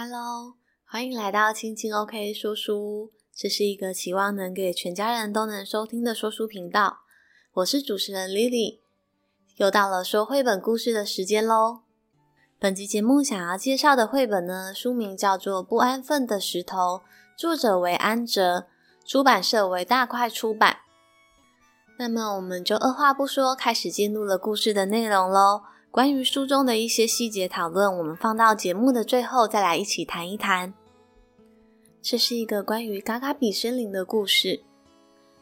Hello，欢迎来到青青 OK 说书屋。这是一个期望能给全家人都能收听的说书频道。我是主持人 Lily，又到了说绘本故事的时间喽。本集节目想要介绍的绘本呢，书名叫做《不安分的石头》，作者为安哲，出版社为大块出版。那么我们就二话不说，开始进入了故事的内容喽。关于书中的一些细节讨论，我们放到节目的最后再来一起谈一谈。这是一个关于嘎嘎比森林的故事。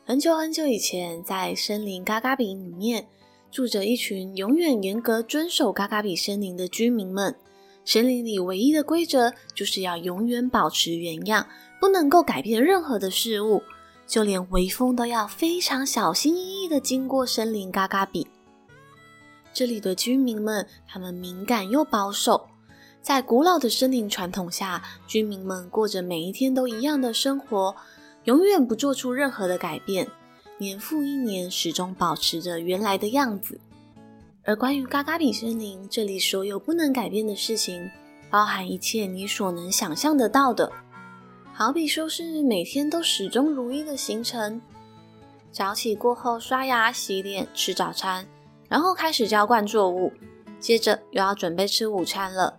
很久很久以前，在森林嘎嘎比里面，住着一群永远严格遵守嘎嘎比森林的居民们。森林里唯一的规则就是要永远保持原样，不能够改变任何的事物，就连微风都要非常小心翼翼的经过森林嘎嘎比。这里的居民们，他们敏感又保守，在古老的森林传统下，居民们过着每一天都一样的生活，永远不做出任何的改变，年复一年，始终保持着原来的样子。而关于嘎嘎比森林，这里所有不能改变的事情，包含一切你所能想象得到的，好比说是每天都始终如一的行程：早起过后刷牙、洗脸、吃早餐。然后开始浇灌作物，接着又要准备吃午餐了。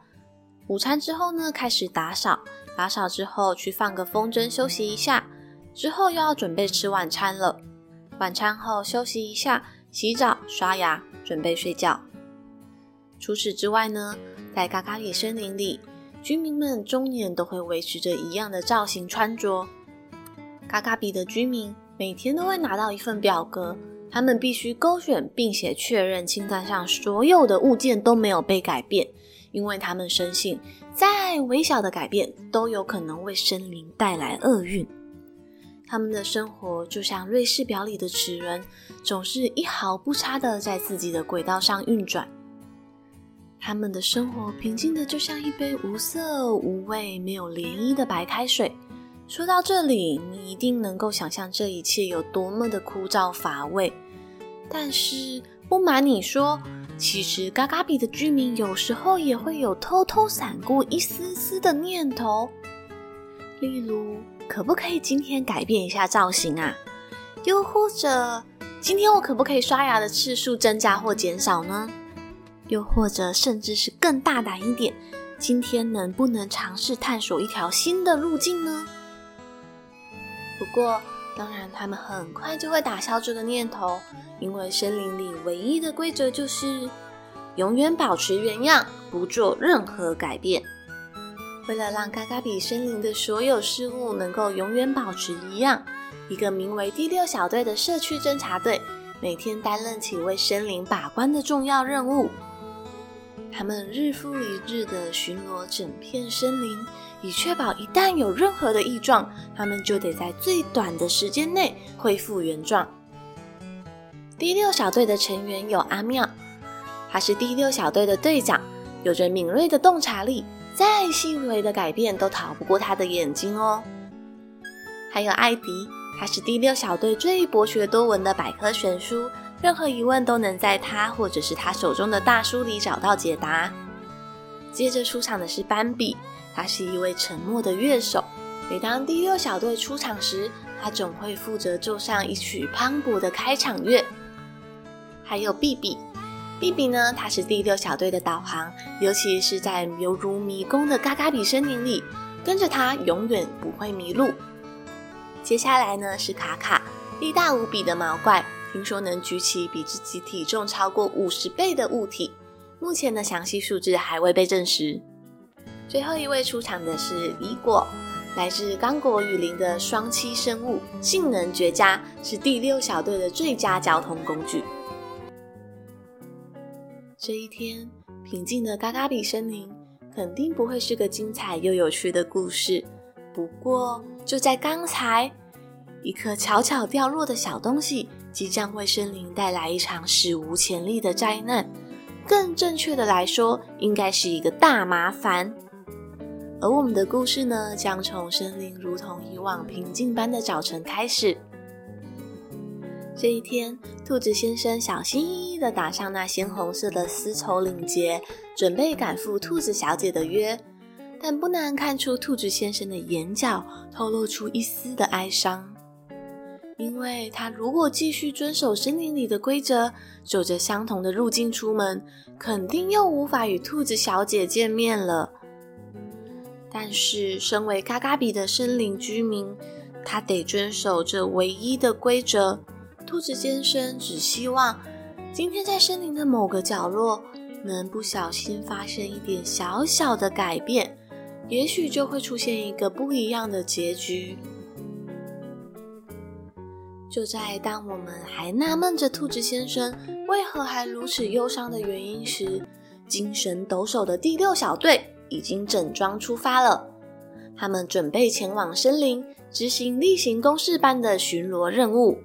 午餐之后呢，开始打扫，打扫之后去放个风筝休息一下，之后又要准备吃晚餐了。晚餐后休息一下，洗澡、刷牙，准备睡觉。除此之外呢，在嘎嘎比森林里，居民们终年都会维持着一样的造型穿着。嘎嘎比的居民每天都会拿到一份表格。他们必须勾选并且确认清单上所有的物件都没有被改变，因为他们深信，再微小的改变都有可能为森林带来厄运。他们的生活就像瑞士表里的齿轮，总是一毫不差的在自己的轨道上运转。他们的生活平静的就像一杯无色无味、没有涟漪的白开水。说到这里，你一定能够想象这一切有多么的枯燥乏味。但是不瞒你说，其实嘎嘎比的居民有时候也会有偷偷闪过一丝丝的念头，例如，可不可以今天改变一下造型啊？又或者，今天我可不可以刷牙的次数增加或减少呢？又或者，甚至是更大胆一点，今天能不能尝试探索一条新的路径呢？不过，当然，他们很快就会打消这个念头，因为森林里唯一的规则就是永远保持原样，不做任何改变。为了让嘎嘎比森林的所有事物能够永远保持一样，一个名为第六小队的社区侦察队每天担任起为森林把关的重要任务。他们日复一日地巡逻整片森林。以确保一旦有任何的异状，他们就得在最短的时间内恢复原状。第六小队的成员有阿妙，他是第六小队的队长，有着敏锐的洞察力，再细微的改变都逃不过他的眼睛哦。还有艾迪，他是第六小队最博学多闻的百科全书，任何疑问都能在他或者是他手中的大书里找到解答。接着出场的是斑比。他是一位沉默的乐手，每当第六小队出场时，他总会负责奏上一曲磅礴的开场乐。还有比比，比比呢，他是第六小队的导航，尤其是在犹如迷宫的嘎嘎比森林里，跟着他永远不会迷路。接下来呢是卡卡，力大无比的毛怪，听说能举起比自己体重超过五十倍的物体，目前的详细数字还未被证实。最后一位出场的是李果，来自刚果雨林的双栖生物，性能绝佳，是第六小队的最佳交通工具。这一天，平静的嘎嘎比森林肯定不会是个精彩又有趣的故事。不过，就在刚才，一颗悄悄掉落的小东西，即将为森林带来一场史无前例的灾难。更正确的来说，应该是一个大麻烦。而我们的故事呢，将从森林如同以往平静般的早晨开始。这一天，兔子先生小心翼翼地打上那鲜红色的丝绸领结，准备赶赴兔子小姐的约。但不难看出兔子先生的眼角透露出一丝的哀伤，因为他如果继续遵守森林里的规则，走着相同的路径出门，肯定又无法与兔子小姐见面了。但是，身为嘎嘎比的森林居民，他得遵守这唯一的规则。兔子先生只希望今天在森林的某个角落，能不小心发生一点小小的改变，也许就会出现一个不一样的结局。就在当我们还纳闷着兔子先生为何还如此忧伤的原因时，精神抖擞的第六小队。已经整装出发了，他们准备前往森林执行例行公事般的巡逻任务。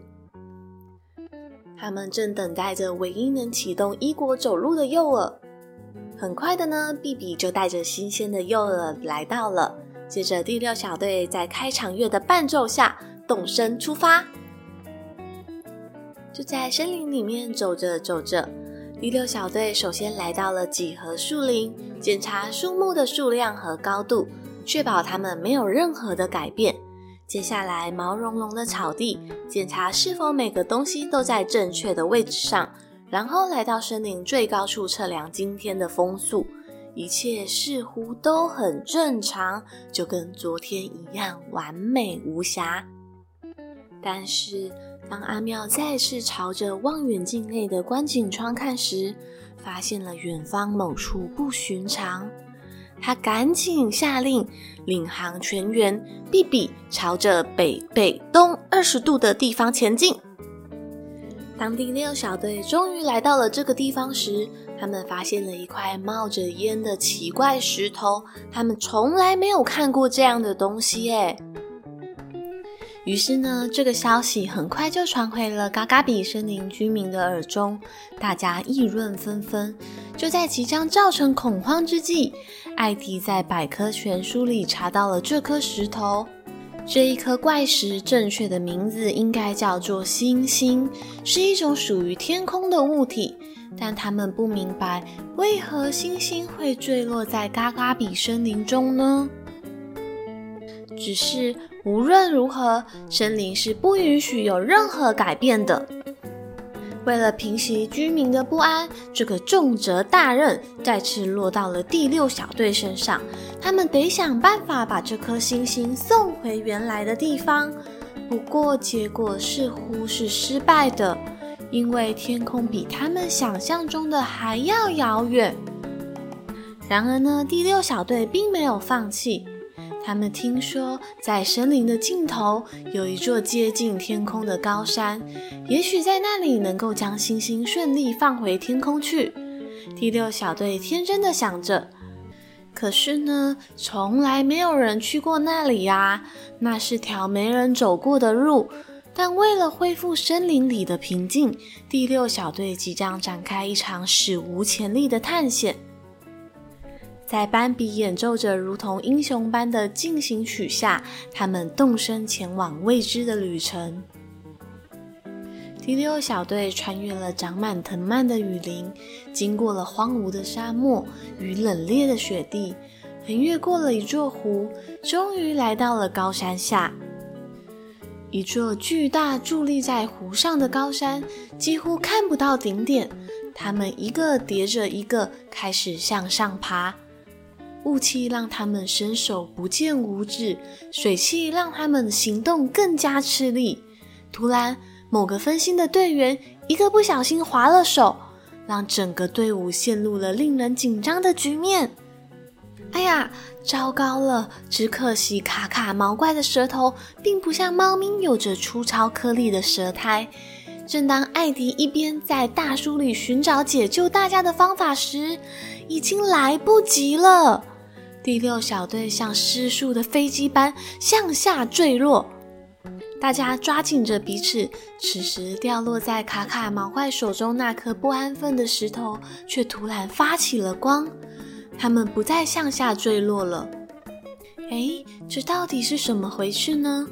他们正等待着唯一能启动伊果走路的诱饵。很快的呢，比比就带着新鲜的诱饵来到了。接着，第六小队在开场乐的伴奏下动身出发。就在森林里面走着走着。第六小队首先来到了几何树林，检查树木的数量和高度，确保它们没有任何的改变。接下来，毛茸茸的草地，检查是否每个东西都在正确的位置上。然后来到森林最高处测量今天的风速，一切似乎都很正常，就跟昨天一样完美无瑕。但是，当阿妙再次朝着望远镜内的观景窗看时，发现了远方某处不寻常。他赶紧下令，领航全员比比朝着北北东二十度的地方前进。当第六小队终于来到了这个地方时，他们发现了一块冒着烟的奇怪石头，他们从来没有看过这样的东西耶。于是呢，这个消息很快就传回了嘎嘎比森林居民的耳中，大家议论纷纷。就在即将造成恐慌之际，艾迪在百科全书里查到了这颗石头。这一颗怪石正确的名字应该叫做星星，是一种属于天空的物体。但他们不明白，为何星星会坠落在嘎嘎比森林中呢？只是。无论如何，森林是不允许有任何改变的。为了平息居民的不安，这个重责大任再次落到了第六小队身上。他们得想办法把这颗星星送回原来的地方。不过，结果似乎是失败的，因为天空比他们想象中的还要遥远。然而呢，第六小队并没有放弃。他们听说，在森林的尽头有一座接近天空的高山，也许在那里能够将星星顺利放回天空去。第六小队天真的想着，可是呢，从来没有人去过那里呀，那是条没人走过的路。但为了恢复森林里的平静，第六小队即将展开一场史无前例的探险。在斑比演奏着如同英雄般的进行曲下，他们动身前往未知的旅程。第六小队穿越了长满藤蔓的雨林，经过了荒芜的沙漠与冷冽的雪地，横越过了一座湖，终于来到了高山下。一座巨大伫立在湖上的高山，几乎看不到顶点。他们一个叠着一个，开始向上爬。雾气让他们伸手不见五指，水汽让他们行动更加吃力。突然，某个分心的队员一个不小心滑了手，让整个队伍陷入了令人紧张的局面。哎呀，糟糕了！只可惜卡卡毛怪的舌头并不像猫咪有着粗糙颗粒的舌苔。正当艾迪一边在大树里寻找解救大家的方法时，已经来不及了。第六小队像失速的飞机般向下坠落，大家抓紧着彼此。此时，掉落在卡卡毛怪手中那颗不安分的石头却突然发起了光，他们不再向下坠落了。哎，这到底是什么回事呢？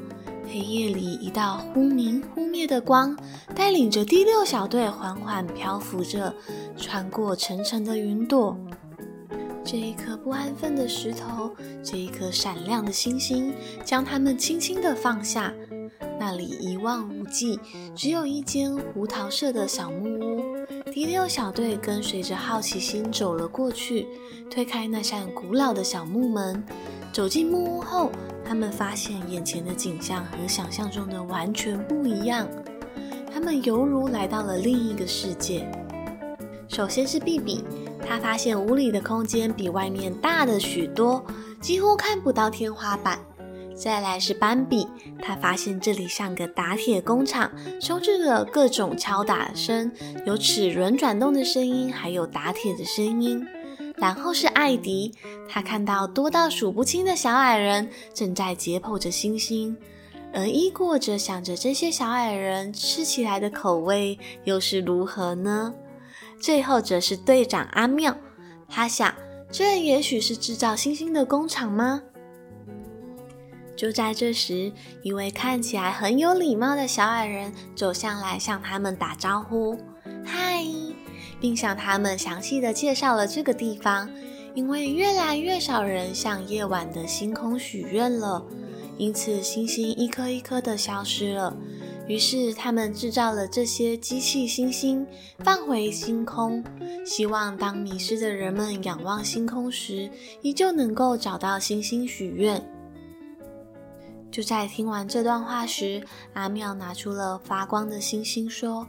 黑夜里，一道忽明忽灭的光带领着第六小队缓缓漂浮着，穿过层层的云朵。这一颗不安分的石头，这一颗闪亮的星星，将它们轻轻地放下。那里一望无际，只有一间胡桃色的小木屋。第六小队跟随着好奇心走了过去，推开那扇古老的小木门。走进木屋后，他们发现眼前的景象和想象中的完全不一样。他们犹如来到了另一个世界。首先是比比，他发现屋里的空间比外面大了许多，几乎看不到天花板。再来是斑比，他发现这里像个打铁工厂，充斥着各种敲打声，有齿轮转动的声音，还有打铁的声音。然后是艾迪，他看到多到数不清的小矮人正在解剖着星星，而伊过着想着这些小矮人吃起来的口味又是如何呢？最后则是队长阿妙，他想，这也许是制造星星的工厂吗？就在这时，一位看起来很有礼貌的小矮人走向来，向他们打招呼：“嗨！”并向他们详细的介绍了这个地方。因为越来越少人向夜晚的星空许愿了，因此星星一颗一颗的消失了。于是他们制造了这些机器星星，放回星空，希望当迷失的人们仰望星空时，依旧能够找到星星许愿。就在听完这段话时，阿妙拿出了发光的星星，说：“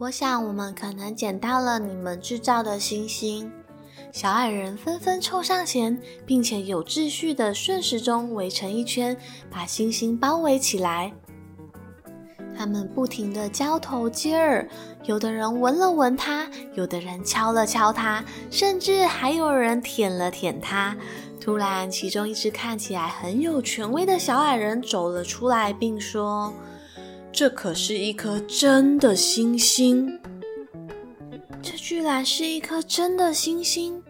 我想我们可能捡到了你们制造的星星。”小矮人纷纷凑上前，并且有秩序的顺时钟围成一圈，把星星包围起来。他们不停地交头接耳，有的人闻了闻它，有的人敲了敲它，甚至还有人舔了舔它。突然，其中一只看起来很有权威的小矮人走了出来，并说：“这可是一颗真的星星！这居然是一颗真的星星！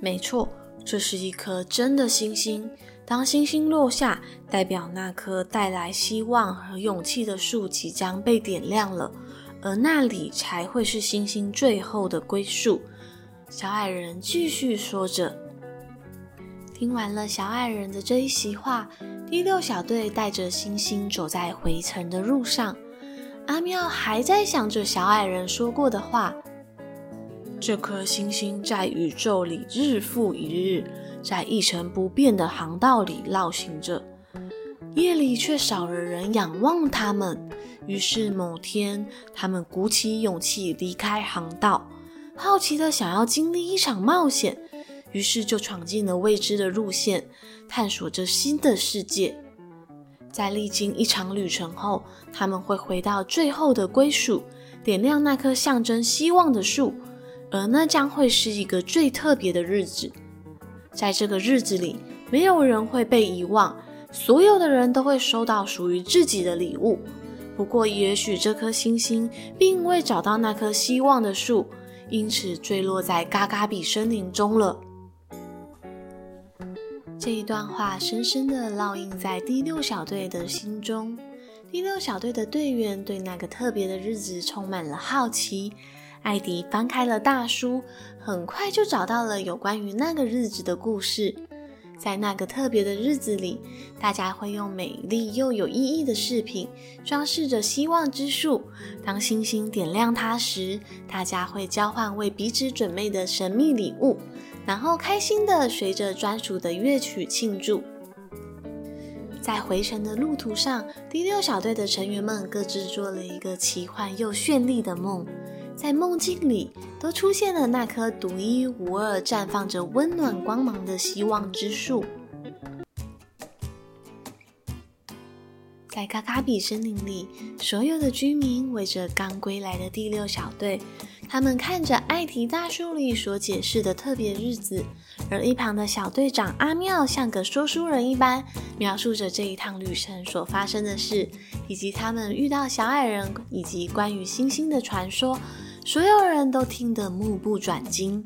没错，这是一颗真的星星。当星星落下，代表那棵带来希望和勇气的树即将被点亮了，而那里才会是星星最后的归宿。”小矮人继续说着。听完了小矮人的这一席话，第六小队带着星星走在回程的路上。阿妙还在想着小矮人说过的话：这颗星星在宇宙里日复一日，在一成不变的航道里绕行着，夜里却少了人仰望他们。于是某天，他们鼓起勇气离开航道，好奇的想要经历一场冒险。于是就闯进了未知的路线，探索着新的世界。在历经一场旅程后，他们会回到最后的归属，点亮那棵象征希望的树，而那将会是一个最特别的日子。在这个日子里，没有人会被遗忘，所有的人都会收到属于自己的礼物。不过，也许这颗星星并未找到那棵希望的树，因此坠落在嘎嘎比森林中了。这一段话深深地烙印在第六小队的心中。第六小队的队员对那个特别的日子充满了好奇。艾迪翻开了大书，很快就找到了有关于那个日子的故事。在那个特别的日子里，大家会用美丽又有意义的饰品装饰着希望之树。当星星点亮它时，大家会交换为彼此准备的神秘礼物。然后开心地随着专属的乐曲庆祝。在回程的路途上，第六小队的成员们各自做了一个奇幻又绚丽的梦，在梦境里都出现了那棵独一无二、绽放着温暖光芒的希望之树。在卡卡比森林里，所有的居民围着刚归来的第六小队。他们看着艾迪大书里所解释的特别日子，而一旁的小队长阿妙像个说书人一般，描述着这一趟旅程所发生的事，以及他们遇到小矮人以及关于星星的传说。所有人都听得目不转睛。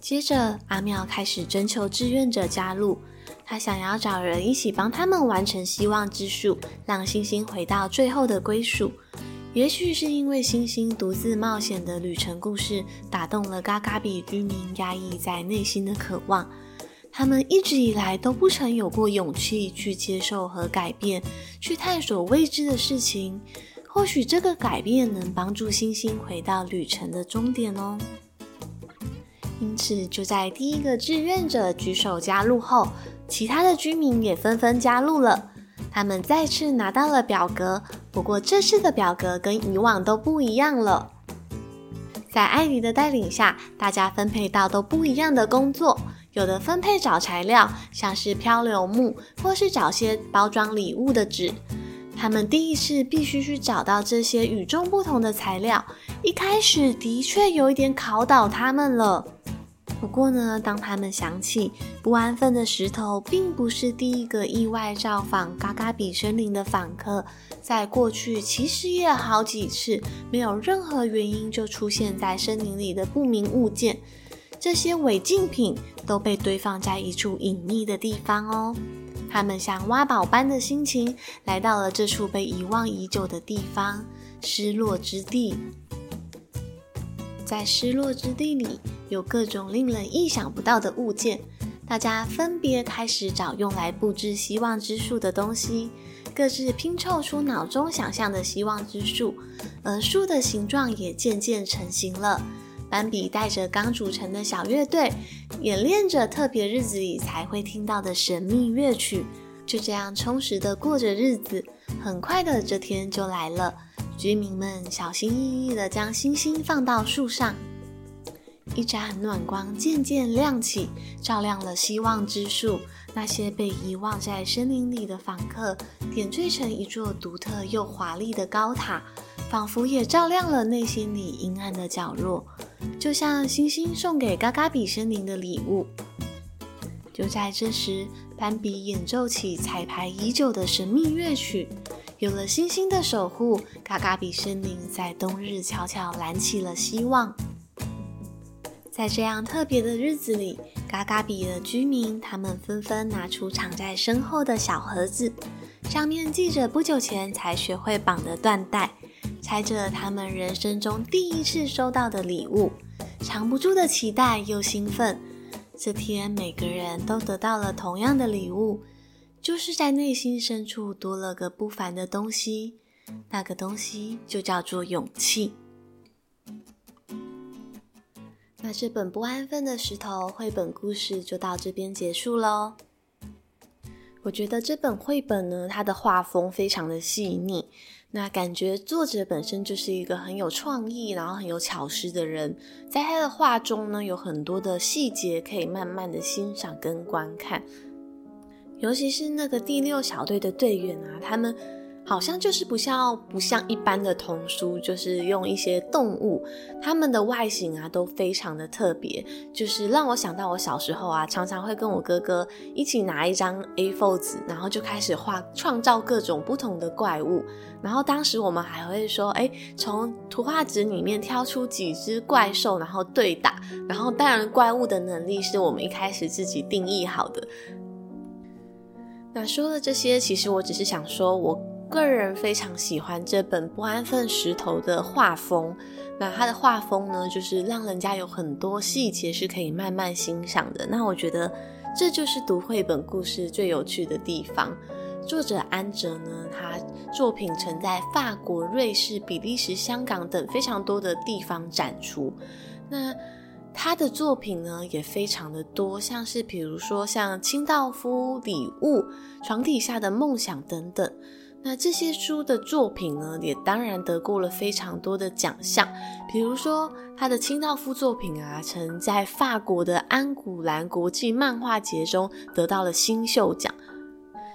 接着，阿妙开始征求志愿者加入，他想要找人一起帮他们完成希望之树，让星星回到最后的归属。也许是因为星星独自冒险的旅程故事打动了嘎嘎比居民压抑在内心的渴望，他们一直以来都不曾有过勇气去接受和改变，去探索未知的事情。或许这个改变能帮助星星回到旅程的终点哦。因此，就在第一个志愿者举手加入后，其他的居民也纷纷加入了。他们再次拿到了表格，不过这次的表格跟以往都不一样了。在艾迪的带领下，大家分配到都不一样的工作，有的分配找材料，像是漂流木，或是找些包装礼物的纸。他们第一次必须去找到这些与众不同的材料，一开始的确有一点考倒他们了。不过呢，当他们想起不安分的石头并不是第一个意外造访嘎嘎比森林的访客，在过去其实也好几次没有任何原因就出现在森林里的不明物件，这些违禁品都被堆放在一处隐秘的地方哦。他们像挖宝般的心情来到了这处被遗忘已久的地方——失落之地。在失落之地里，有各种令人意想不到的物件。大家分别开始找用来布置希望之树的东西，各自拼凑出脑中想象的希望之树，而树的形状也渐渐成型了。斑比带着刚组成的小乐队，演练着特别日子里才会听到的神秘乐曲，就这样充实的过着日子。很快的，这天就来了。居民们小心翼翼的将星星放到树上，一盏暖光渐渐亮起，照亮了希望之树。那些被遗忘在森林里的访客，点缀成一座独特又华丽的高塔。仿佛也照亮了内心里阴暗的角落，就像星星送给嘎嘎比森林的礼物。就在这时，斑比演奏起彩排已久的神秘乐曲。有了星星的守护，嘎嘎比森林在冬日悄悄燃起了希望。在这样特别的日子里，嘎嘎比的居民他们纷纷拿出藏在身后的小盒子，上面系着不久前才学会绑的缎带。猜着他们人生中第一次收到的礼物，藏不住的期待又兴奋。这天，每个人都得到了同样的礼物，就是在内心深处多了个不凡的东西。那个东西就叫做勇气。那这本不安分的石头绘本故事就到这边结束喽。我觉得这本绘本呢，它的画风非常的细腻。那感觉作者本身就是一个很有创意，然后很有巧思的人，在他的画中呢，有很多的细节可以慢慢的欣赏跟观看，尤其是那个第六小队的队员啊，他们。好像就是不像不像一般的童书，就是用一些动物，它们的外形啊都非常的特别，就是让我想到我小时候啊，常常会跟我哥哥一起拿一张 A4 纸，然后就开始画，创造各种不同的怪物。然后当时我们还会说，哎，从图画纸里面挑出几只怪兽，然后对打。然后当然怪物的能力是我们一开始自己定义好的。那说了这些，其实我只是想说，我。个人非常喜欢这本不安分石头的画风，那它的画风呢，就是让人家有很多细节是可以慢慢欣赏的。那我觉得这就是读绘本故事最有趣的地方。作者安哲呢，他作品曾在法国、瑞士、比利时、香港等非常多的地方展出。那他的作品呢，也非常的多，像是比如说像清道夫礼物、床底下的梦想等等。那这些书的作品呢，也当然得过了非常多的奖项。比如说，他的清道夫作品啊，曾在法国的安古兰国际漫画节中得到了新秀奖。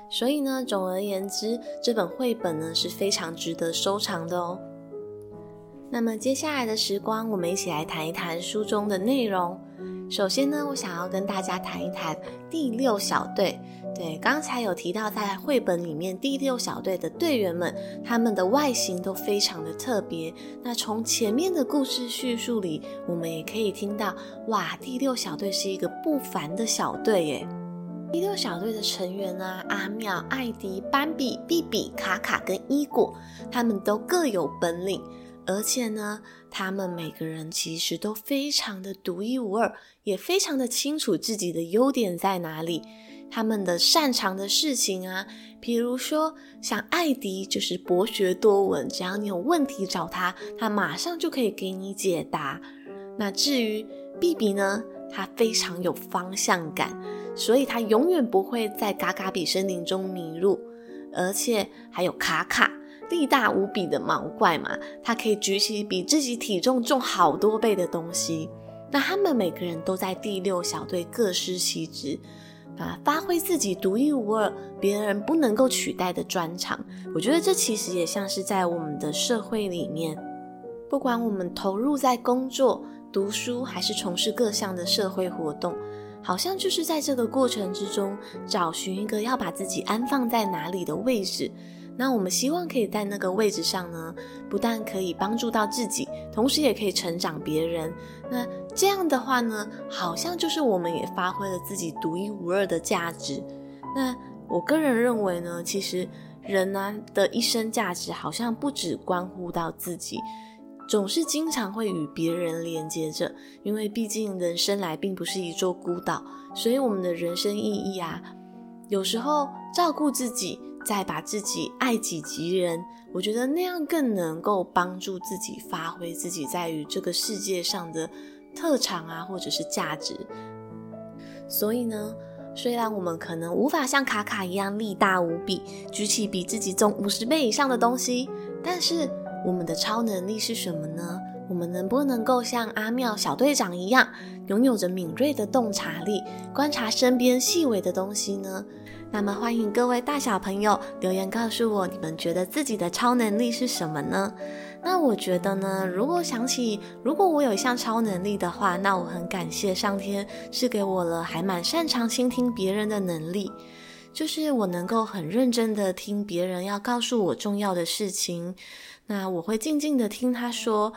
所以呢，总而言之，这本绘本呢是非常值得收藏的哦。那么接下来的时光，我们一起来谈一谈书中的内容。首先呢，我想要跟大家谈一谈第六小队。对，刚才有提到，在绘本里面，第六小队的队员们，他们的外形都非常的特别。那从前面的故事叙述里，我们也可以听到，哇，第六小队是一个不凡的小队耶。第六小队的成员啊，阿妙、艾迪、斑比、比比、卡卡跟伊果，他们都各有本领，而且呢，他们每个人其实都非常的独一无二，也非常的清楚自己的优点在哪里。他们的擅长的事情啊，比如说像艾迪就是博学多闻，只要你有问题找他，他马上就可以给你解答。那至于比比呢，他非常有方向感，所以他永远不会在嘎嘎比森林中迷路。而且还有卡卡，力大无比的毛怪嘛，他可以举起比自己体重重好多倍的东西。那他们每个人都在第六小队各司其职。啊，发挥自己独一无二、别人不能够取代的专长。我觉得这其实也像是在我们的社会里面，不管我们投入在工作、读书，还是从事各项的社会活动，好像就是在这个过程之中，找寻一个要把自己安放在哪里的位置。那我们希望可以在那个位置上呢，不但可以帮助到自己，同时也可以成长别人。那这样的话呢，好像就是我们也发挥了自己独一无二的价值。那我个人认为呢，其实人呢的一生价值好像不只关乎到自己，总是经常会与别人连接着。因为毕竟人生来并不是一座孤岛，所以我们的人生意义啊，有时候照顾自己。再把自己爱己及人，我觉得那样更能够帮助自己发挥自己在于这个世界上的特长啊，或者是价值。所以呢，虽然我们可能无法像卡卡一样力大无比，举起比自己重五十倍以上的东西，但是我们的超能力是什么呢？我们能不能够像阿妙小队长一样，拥有着敏锐的洞察力，观察身边细微的东西呢？那么欢迎各位大小朋友留言告诉我，你们觉得自己的超能力是什么呢？那我觉得呢，如果想起如果我有一项超能力的话，那我很感谢上天赐给我了还蛮擅长倾听别人的能力，就是我能够很认真的听别人要告诉我重要的事情，那我会静静的听他说。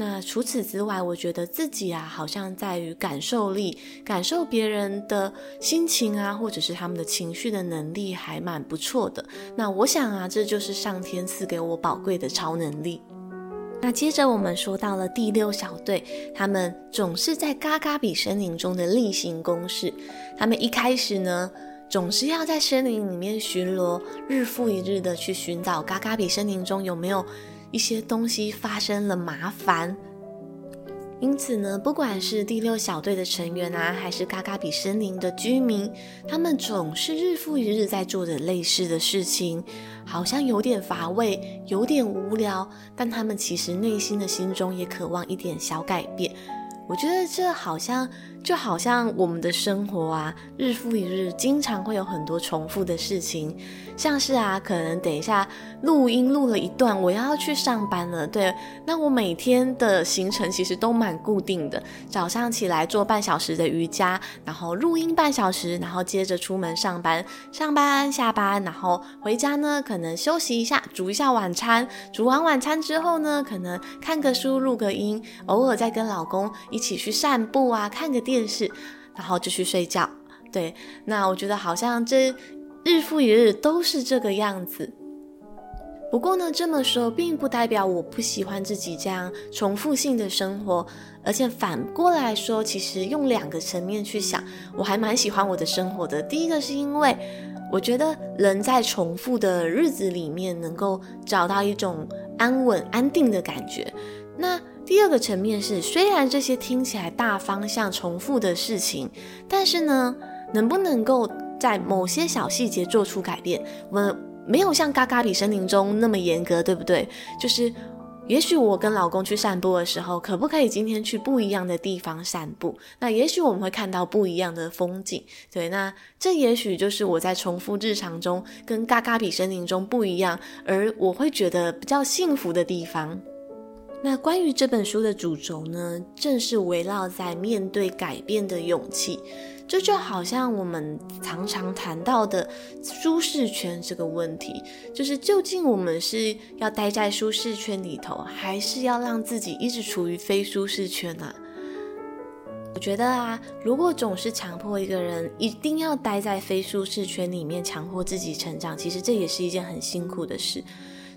那除此之外，我觉得自己啊，好像在于感受力，感受别人的心情啊，或者是他们的情绪的能力，还蛮不错的。那我想啊，这就是上天赐给我宝贵的超能力。那接着我们说到了第六小队，他们总是在嘎嘎比森林中的例行公事。他们一开始呢，总是要在森林里面巡逻，日复一日的去寻找嘎嘎比森林中有没有。一些东西发生了麻烦，因此呢，不管是第六小队的成员啊，还是嘎嘎比森林的居民，他们总是日复一日在做着类似的事情，好像有点乏味，有点无聊，但他们其实内心的心中也渴望一点小改变。我觉得这好像就好像我们的生活啊，日复一日，经常会有很多重复的事情。像是啊，可能等一下录音录了一段，我要去上班了。对，那我每天的行程其实都蛮固定的。早上起来做半小时的瑜伽，然后录音半小时，然后接着出门上班，上班下班，然后回家呢，可能休息一下，煮一下晚餐。煮完晚餐之后呢，可能看个书，录个音，偶尔再跟老公一起去散步啊，看个电视，然后就去睡觉。对，那我觉得好像这。日复一日都是这个样子。不过呢，这么说并不代表我不喜欢自己这样重复性的生活，而且反过来说，其实用两个层面去想，我还蛮喜欢我的生活的。第一个是因为我觉得人在重复的日子里面能够找到一种安稳、安定的感觉。那第二个层面是，虽然这些听起来大方向重复的事情，但是呢，能不能够在某些小细节做出改变，我们没有像嘎嘎比森林中那么严格，对不对？就是，也许我跟老公去散步的时候，可不可以今天去不一样的地方散步？那也许我们会看到不一样的风景，对。那这也许就是我在重复日常中跟嘎嘎比森林中不一样，而我会觉得比较幸福的地方。那关于这本书的主轴呢，正是围绕在面对改变的勇气。这就好像我们常常谈到的舒适圈这个问题，就是究竟我们是要待在舒适圈里头，还是要让自己一直处于非舒适圈啊？我觉得啊，如果总是强迫一个人一定要待在非舒适圈里面，强迫自己成长，其实这也是一件很辛苦的事。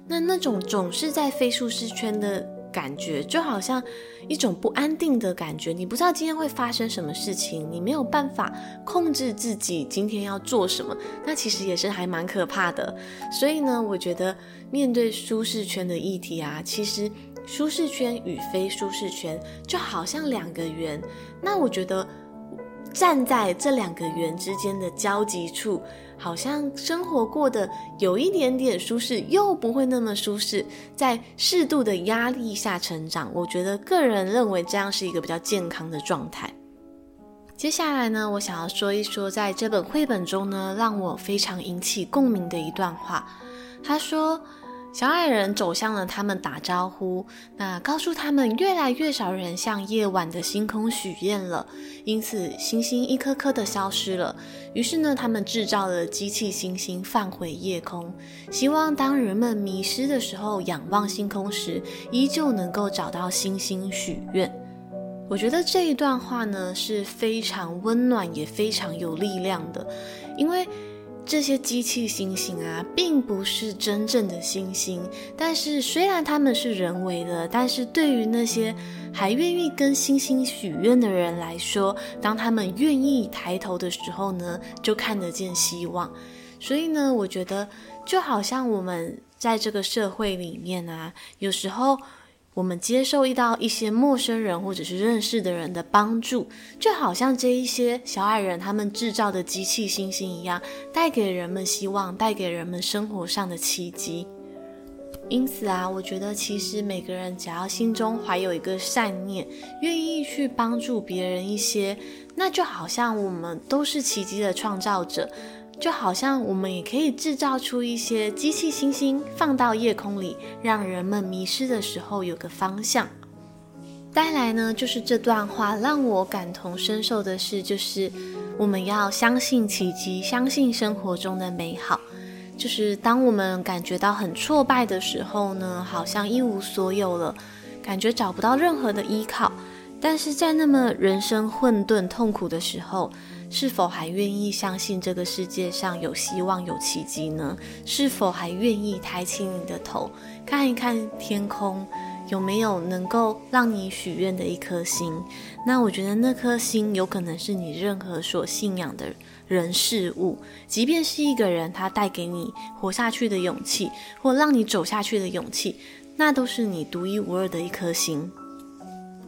那那种总是在非舒适圈的感觉，就好像一种不安定的感觉。你不知道今天会发生什么事情，你没有办法控制自己今天要做什么，那其实也是还蛮可怕的。所以呢，我觉得面对舒适圈的议题啊，其实。舒适圈与非舒适圈就好像两个圆，那我觉得站在这两个圆之间的交集处，好像生活过得有一点点舒适，又不会那么舒适，在适度的压力下成长。我觉得个人认为这样是一个比较健康的状态。接下来呢，我想要说一说在这本绘本中呢，让我非常引起共鸣的一段话。他说。小矮人走向了他们，打招呼。那告诉他们，越来越少人向夜晚的星空许愿了，因此星星一颗颗的消失了。于是呢，他们制造了机器星星放回夜空，希望当人们迷失的时候，仰望星空时，依旧能够找到星星许愿。我觉得这一段话呢，是非常温暖，也非常有力量的，因为。这些机器星星啊，并不是真正的星星。但是，虽然它们是人为的，但是对于那些还愿意跟星星许愿的人来说，当他们愿意抬头的时候呢，就看得见希望。所以呢，我觉得就好像我们在这个社会里面啊，有时候。我们接受到一些陌生人或者是认识的人的帮助，就好像这一些小矮人他们制造的机器星星一样，带给人们希望，带给人们生活上的奇迹。因此啊，我觉得其实每个人只要心中怀有一个善念，愿意去帮助别人一些，那就好像我们都是奇迹的创造者。就好像我们也可以制造出一些机器星星，放到夜空里，让人们迷失的时候有个方向。再来呢，就是这段话让我感同身受的是，就是我们要相信奇迹，相信生活中的美好。就是当我们感觉到很挫败的时候呢，好像一无所有了，感觉找不到任何的依靠。但是在那么人生混沌痛苦的时候，是否还愿意相信这个世界上有希望、有奇迹呢？是否还愿意抬起你的头，看一看天空，有没有能够让你许愿的一颗星？那我觉得那颗星有可能是你任何所信仰的人事物，即便是一个人，他带给你活下去的勇气，或让你走下去的勇气，那都是你独一无二的一颗星。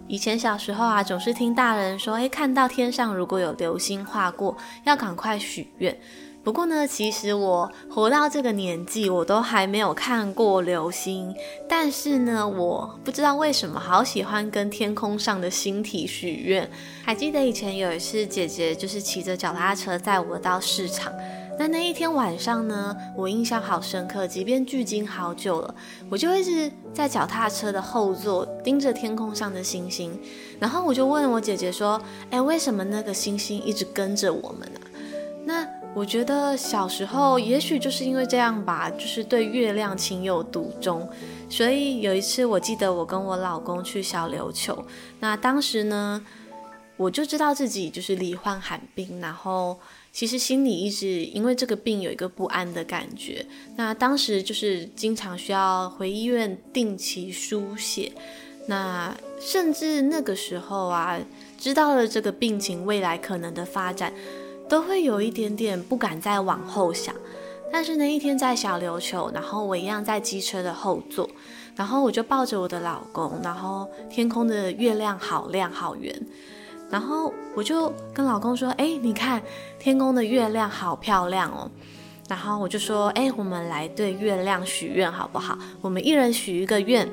以前小时候啊，总是听大人说，诶，看到天上如果有流星划过，要赶快许愿。不过呢，其实我活到这个年纪，我都还没有看过流星。但是呢，我不知道为什么好喜欢跟天空上的星体许愿。还记得以前有一次，姐姐就是骑着脚踏车载我到市场。那那一天晚上呢，我印象好深刻，即便距今好久了，我就一直在脚踏车的后座盯着天空上的星星，然后我就问我姐姐说：“哎，为什么那个星星一直跟着我们呢？”那我觉得小时候也许就是因为这样吧，就是对月亮情有独钟，所以有一次我记得我跟我老公去小琉球，那当时呢，我就知道自己就是罹患罕病，然后。其实心里一直因为这个病有一个不安的感觉。那当时就是经常需要回医院定期输血。那甚至那个时候啊，知道了这个病情未来可能的发展，都会有一点点不敢再往后想。但是那一天在小琉球，然后我一样在机车的后座，然后我就抱着我的老公，然后天空的月亮好亮好圆。然后我就跟老公说：“哎，你看天空的月亮好漂亮哦。”然后我就说：“哎，我们来对月亮许愿好不好？我们一人许一个愿。”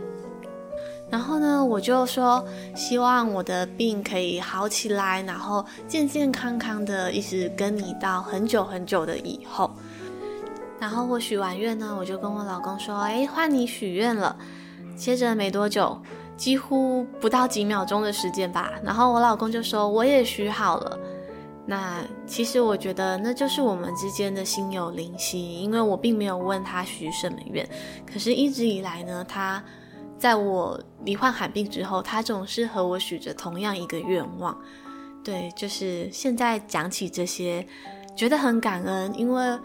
然后呢，我就说：“希望我的病可以好起来，然后健健康康的一直跟你到很久很久的以后。”然后我许完愿呢，我就跟我老公说：“哎，换你许愿了。”接着没多久。几乎不到几秒钟的时间吧，然后我老公就说我也许好了。那其实我觉得那就是我们之间的心有灵犀，因为我并没有问他许什么愿，可是一直以来呢，他在我罹患罕病之后，他总是和我许着同样一个愿望。对，就是现在讲起这些，觉得很感恩，因为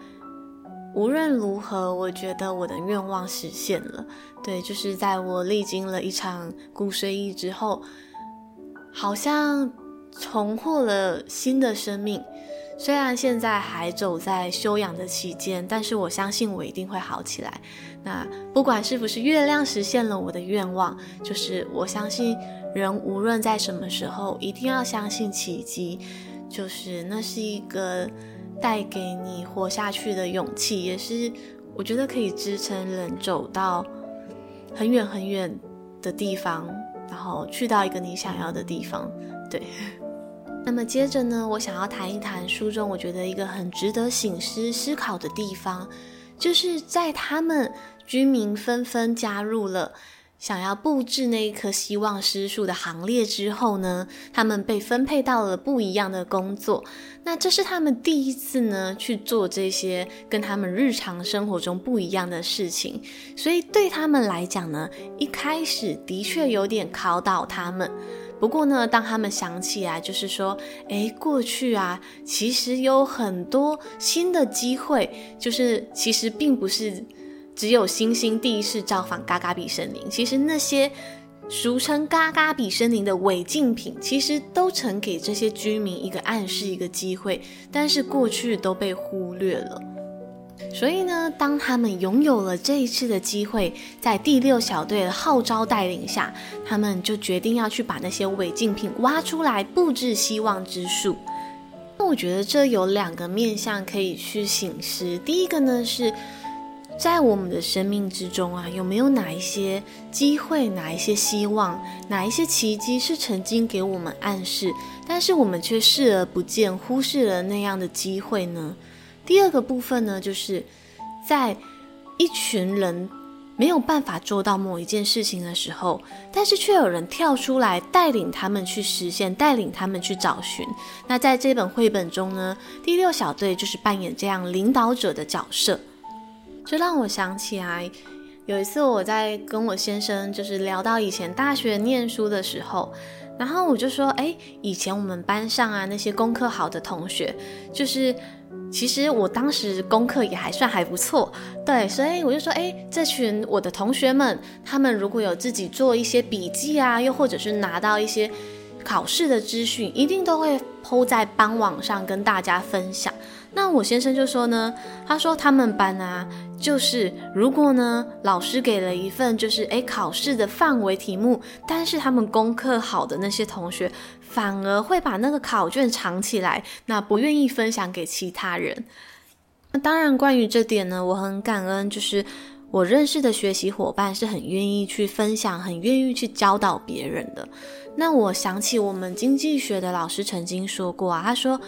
无论如何，我觉得我的愿望实现了。对，就是在我历经了一场骨髓移之后，好像重获了新的生命。虽然现在还走在休养的期间，但是我相信我一定会好起来。那不管是不是月亮实现了我的愿望，就是我相信人无论在什么时候，一定要相信奇迹，就是那是一个带给你活下去的勇气，也是我觉得可以支撑人走到很远很远的地方，然后去到一个你想要的地方。对。那么接着呢，我想要谈一谈书中我觉得一个很值得醒思思考的地方，就是在他们居民纷纷加入了想要布置那一棵希望之树的行列之后呢，他们被分配到了不一样的工作。那这是他们第一次呢去做这些跟他们日常生活中不一样的事情，所以对他们来讲呢，一开始的确有点考倒他们。不过呢，当他们想起来，就是说，诶，过去啊，其实有很多新的机会，就是其实并不是只有星星第一次造访嘎嘎比森林，其实那些俗称嘎嘎比森林的违禁品，其实都曾给这些居民一个暗示，一个机会，但是过去都被忽略了。所以呢，当他们拥有了这一次的机会，在第六小队的号召带领下，他们就决定要去把那些违禁品挖出来，布置希望之树。那我觉得这有两个面向可以去醒思。第一个呢，是在我们的生命之中啊，有没有哪一些机会、哪一些希望、哪一些奇迹是曾经给我们暗示，但是我们却视而不见，忽视了那样的机会呢？第二个部分呢，就是在一群人没有办法做到某一件事情的时候，但是却有人跳出来带领他们去实现，带领他们去找寻。那在这本绘本中呢，第六小队就是扮演这样领导者的角色。这让我想起来，有一次我在跟我先生就是聊到以前大学念书的时候，然后我就说，哎，以前我们班上啊那些功课好的同学，就是。其实我当时功课也还算还不错，对，所以我就说，哎，这群我的同学们，他们如果有自己做一些笔记啊，又或者是拿到一些考试的资讯，一定都会抛在班网上跟大家分享。那我先生就说呢，他说他们班啊，就是如果呢老师给了一份就是诶考试的范围题目，但是他们功课好的那些同学，反而会把那个考卷藏起来，那不愿意分享给其他人。那当然，关于这点呢，我很感恩，就是我认识的学习伙伴是很愿意去分享，很愿意去教导别人的。那我想起我们经济学的老师曾经说过啊，他说。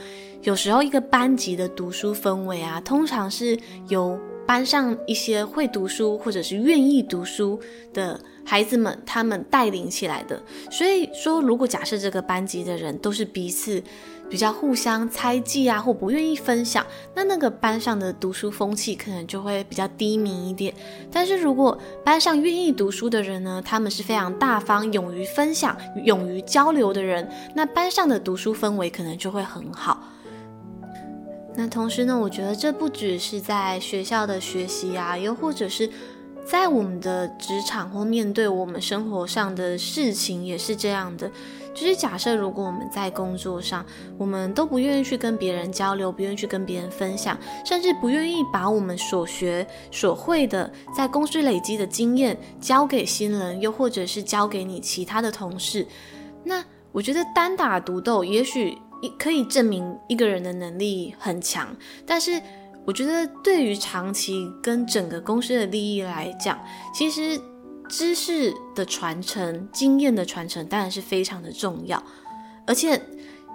有时候，一个班级的读书氛围啊，通常是由班上一些会读书或者是愿意读书的孩子们他们带领起来的。所以说，如果假设这个班级的人都是彼此比较互相猜忌啊，或不愿意分享，那那个班上的读书风气可能就会比较低迷一点。但是如果班上愿意读书的人呢，他们是非常大方、勇于分享、勇于交流的人，那班上的读书氛围可能就会很好。那同时呢，我觉得这不只是在学校的学习啊，又或者是在我们的职场或面对我们生活上的事情也是这样的。就是假设如果我们在工作上，我们都不愿意去跟别人交流，不愿意去跟别人分享，甚至不愿意把我们所学所会的在公司累积的经验交给新人，又或者是交给你其他的同事，那我觉得单打独斗，也许。可以证明一个人的能力很强，但是我觉得对于长期跟整个公司的利益来讲，其实知识的传承、经验的传承当然是非常的重要。而且，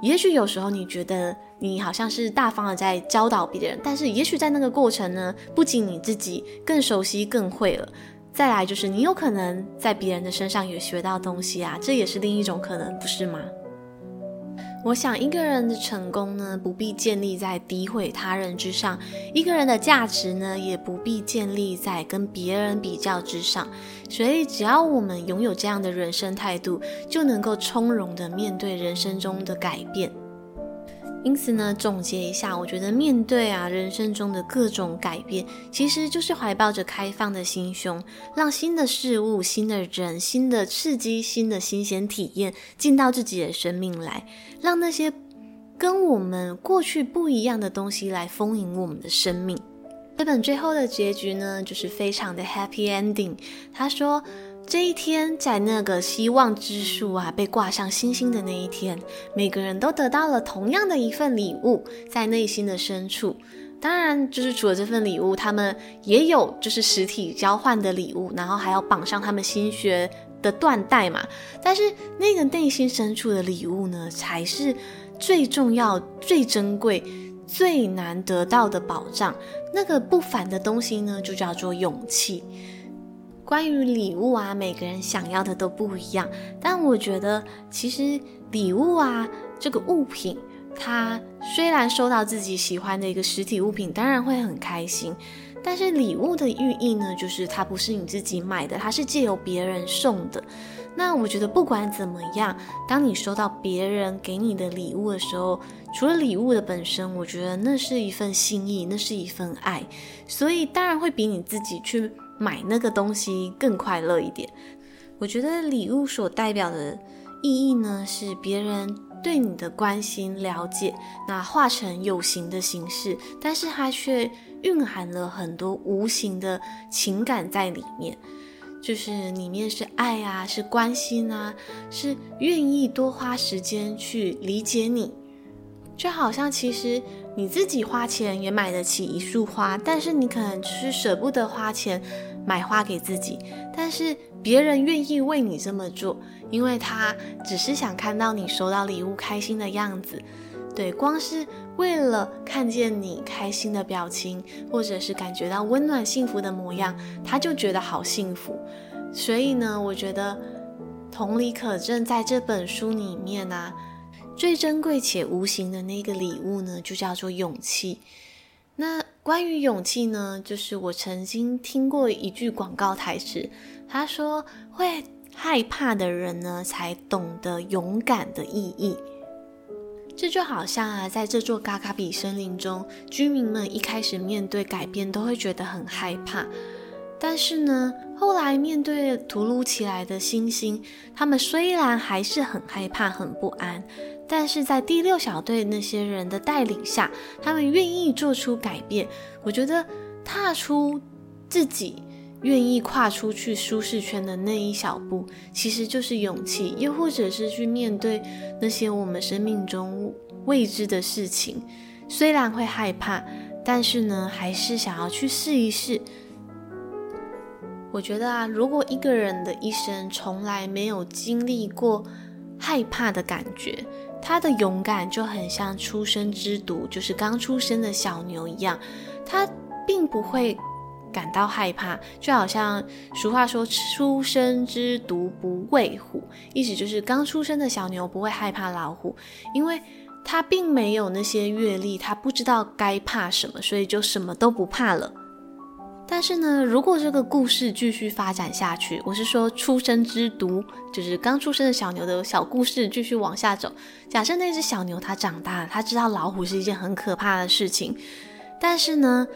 也许有时候你觉得你好像是大方的在教导别人，但是也许在那个过程呢，不仅你自己更熟悉、更会了，再来就是你有可能在别人的身上也学到东西啊，这也是另一种可能，不是吗？我想一个人的成功呢，不必建立在诋毁他人之上；一个人的价值呢，也不必建立在跟别人比较之上。所以，只要我们拥有这样的人生态度，就能够从容地面对人生中的改变。因此呢，总结一下，我觉得面对啊人生中的各种改变，其实就是怀抱着开放的心胸，让新的事物、新的人、新的刺激、新的新鲜体验进到自己的生命来，让那些跟我们过去不一样的东西来丰盈我们的生命。这本最后的结局呢，就是非常的 happy ending。他说。这一天，在那个希望之树啊被挂上星星的那一天，每个人都得到了同样的一份礼物，在内心的深处。当然，就是除了这份礼物，他们也有就是实体交换的礼物，然后还要绑上他们心学的缎带嘛。但是那个内心深处的礼物呢，才是最重要、最珍贵、最难得到的保障。那个不凡的东西呢，就叫做勇气。关于礼物啊，每个人想要的都不一样。但我觉得，其实礼物啊，这个物品，它虽然收到自己喜欢的一个实体物品，当然会很开心。但是礼物的寓意呢，就是它不是你自己买的，它是借由别人送的。那我觉得不管怎么样，当你收到别人给你的礼物的时候，除了礼物的本身，我觉得那是一份心意，那是一份爱，所以当然会比你自己去。买那个东西更快乐一点。我觉得礼物所代表的意义呢，是别人对你的关心、了解，那化成有形的形式，但是它却蕴含了很多无形的情感在里面，就是里面是爱啊，是关心啊，是愿意多花时间去理解你，就好像其实。你自己花钱也买得起一束花，但是你可能只是舍不得花钱买花给自己。但是别人愿意为你这么做，因为他只是想看到你收到礼物开心的样子。对，光是为了看见你开心的表情，或者是感觉到温暖幸福的模样，他就觉得好幸福。所以呢，我觉得同理可证，在这本书里面呢、啊。最珍贵且无形的那个礼物呢，就叫做勇气。那关于勇气呢，就是我曾经听过一句广告台词，他说：“会害怕的人呢，才懂得勇敢的意义。”这就好像啊，在这座嘎嘎比森林中，居民们一开始面对改变都会觉得很害怕，但是呢，后来面对突如其来的星星，他们虽然还是很害怕、很不安。但是在第六小队那些人的带领下，他们愿意做出改变。我觉得踏出自己愿意跨出去舒适圈的那一小步，其实就是勇气，又或者是去面对那些我们生命中未知的事情。虽然会害怕，但是呢，还是想要去试一试。我觉得啊，如果一个人的一生从来没有经历过害怕的感觉，他的勇敢就很像初生之犊，就是刚出生的小牛一样，他并不会感到害怕，就好像俗话说“初生之犊不畏虎”，意思就是刚出生的小牛不会害怕老虎，因为他并没有那些阅历，他不知道该怕什么，所以就什么都不怕了。但是呢，如果这个故事继续发展下去，我是说出生之犊，就是刚出生的小牛的小故事继续往下走。假设那只小牛它长大了，它知道老虎是一件很可怕的事情，但是呢，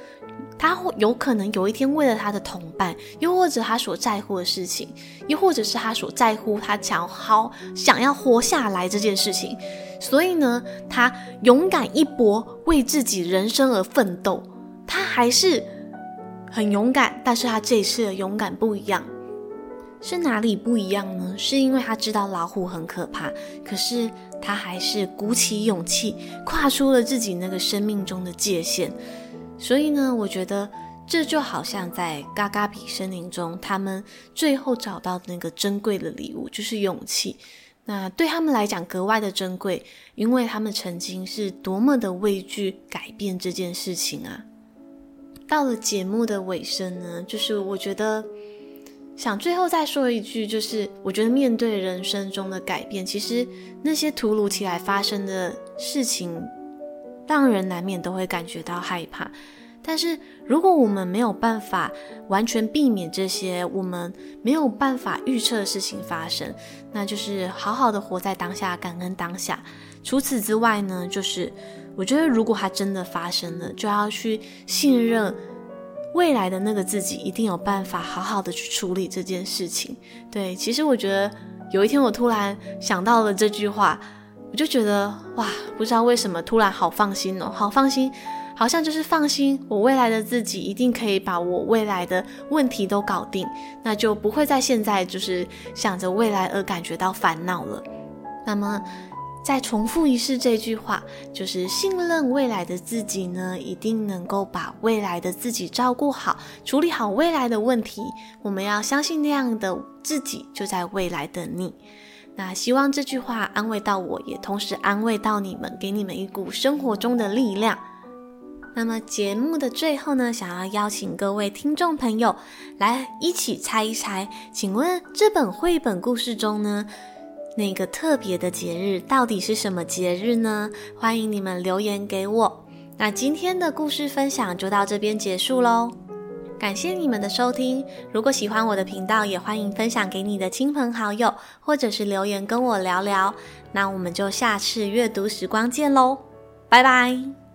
它有可能有一天为了它的同伴，又或者它所在乎的事情，又或者是它所在乎它想好想要活下来这件事情，所以呢，它勇敢一搏，为自己人生而奋斗，它还是。很勇敢，但是他这一次的勇敢不一样，是哪里不一样呢？是因为他知道老虎很可怕，可是他还是鼓起勇气，跨出了自己那个生命中的界限。所以呢，我觉得这就好像在嘎嘎比森林中，他们最后找到的那个珍贵的礼物，就是勇气。那对他们来讲格外的珍贵，因为他们曾经是多么的畏惧改变这件事情啊。到了节目的尾声呢，就是我觉得想最后再说一句，就是我觉得面对人生中的改变，其实那些突如其来发生的事情，让人难免都会感觉到害怕。但是如果我们没有办法完全避免这些，我们没有办法预测的事情发生，那就是好好的活在当下，感恩当下。除此之外呢，就是我觉得如果它真的发生了，就要去信任未来的那个自己，一定有办法好好的去处理这件事情。对，其实我觉得有一天我突然想到了这句话，我就觉得哇，不知道为什么突然好放心哦，好放心。好像就是放心，我未来的自己一定可以把我未来的问题都搞定，那就不会在现在就是想着未来而感觉到烦恼了。那么，再重复一次这句话，就是信任未来的自己呢，一定能够把未来的自己照顾好，处理好未来的问题。我们要相信那样的自己就在未来等你。那希望这句话安慰到我，也同时安慰到你们，给你们一股生活中的力量。那么节目的最后呢，想要邀请各位听众朋友来一起猜一猜，请问这本绘本故事中呢，那个特别的节日到底是什么节日呢？欢迎你们留言给我。那今天的故事分享就到这边结束喽，感谢你们的收听。如果喜欢我的频道，也欢迎分享给你的亲朋好友，或者是留言跟我聊聊。那我们就下次阅读时光见喽，拜拜。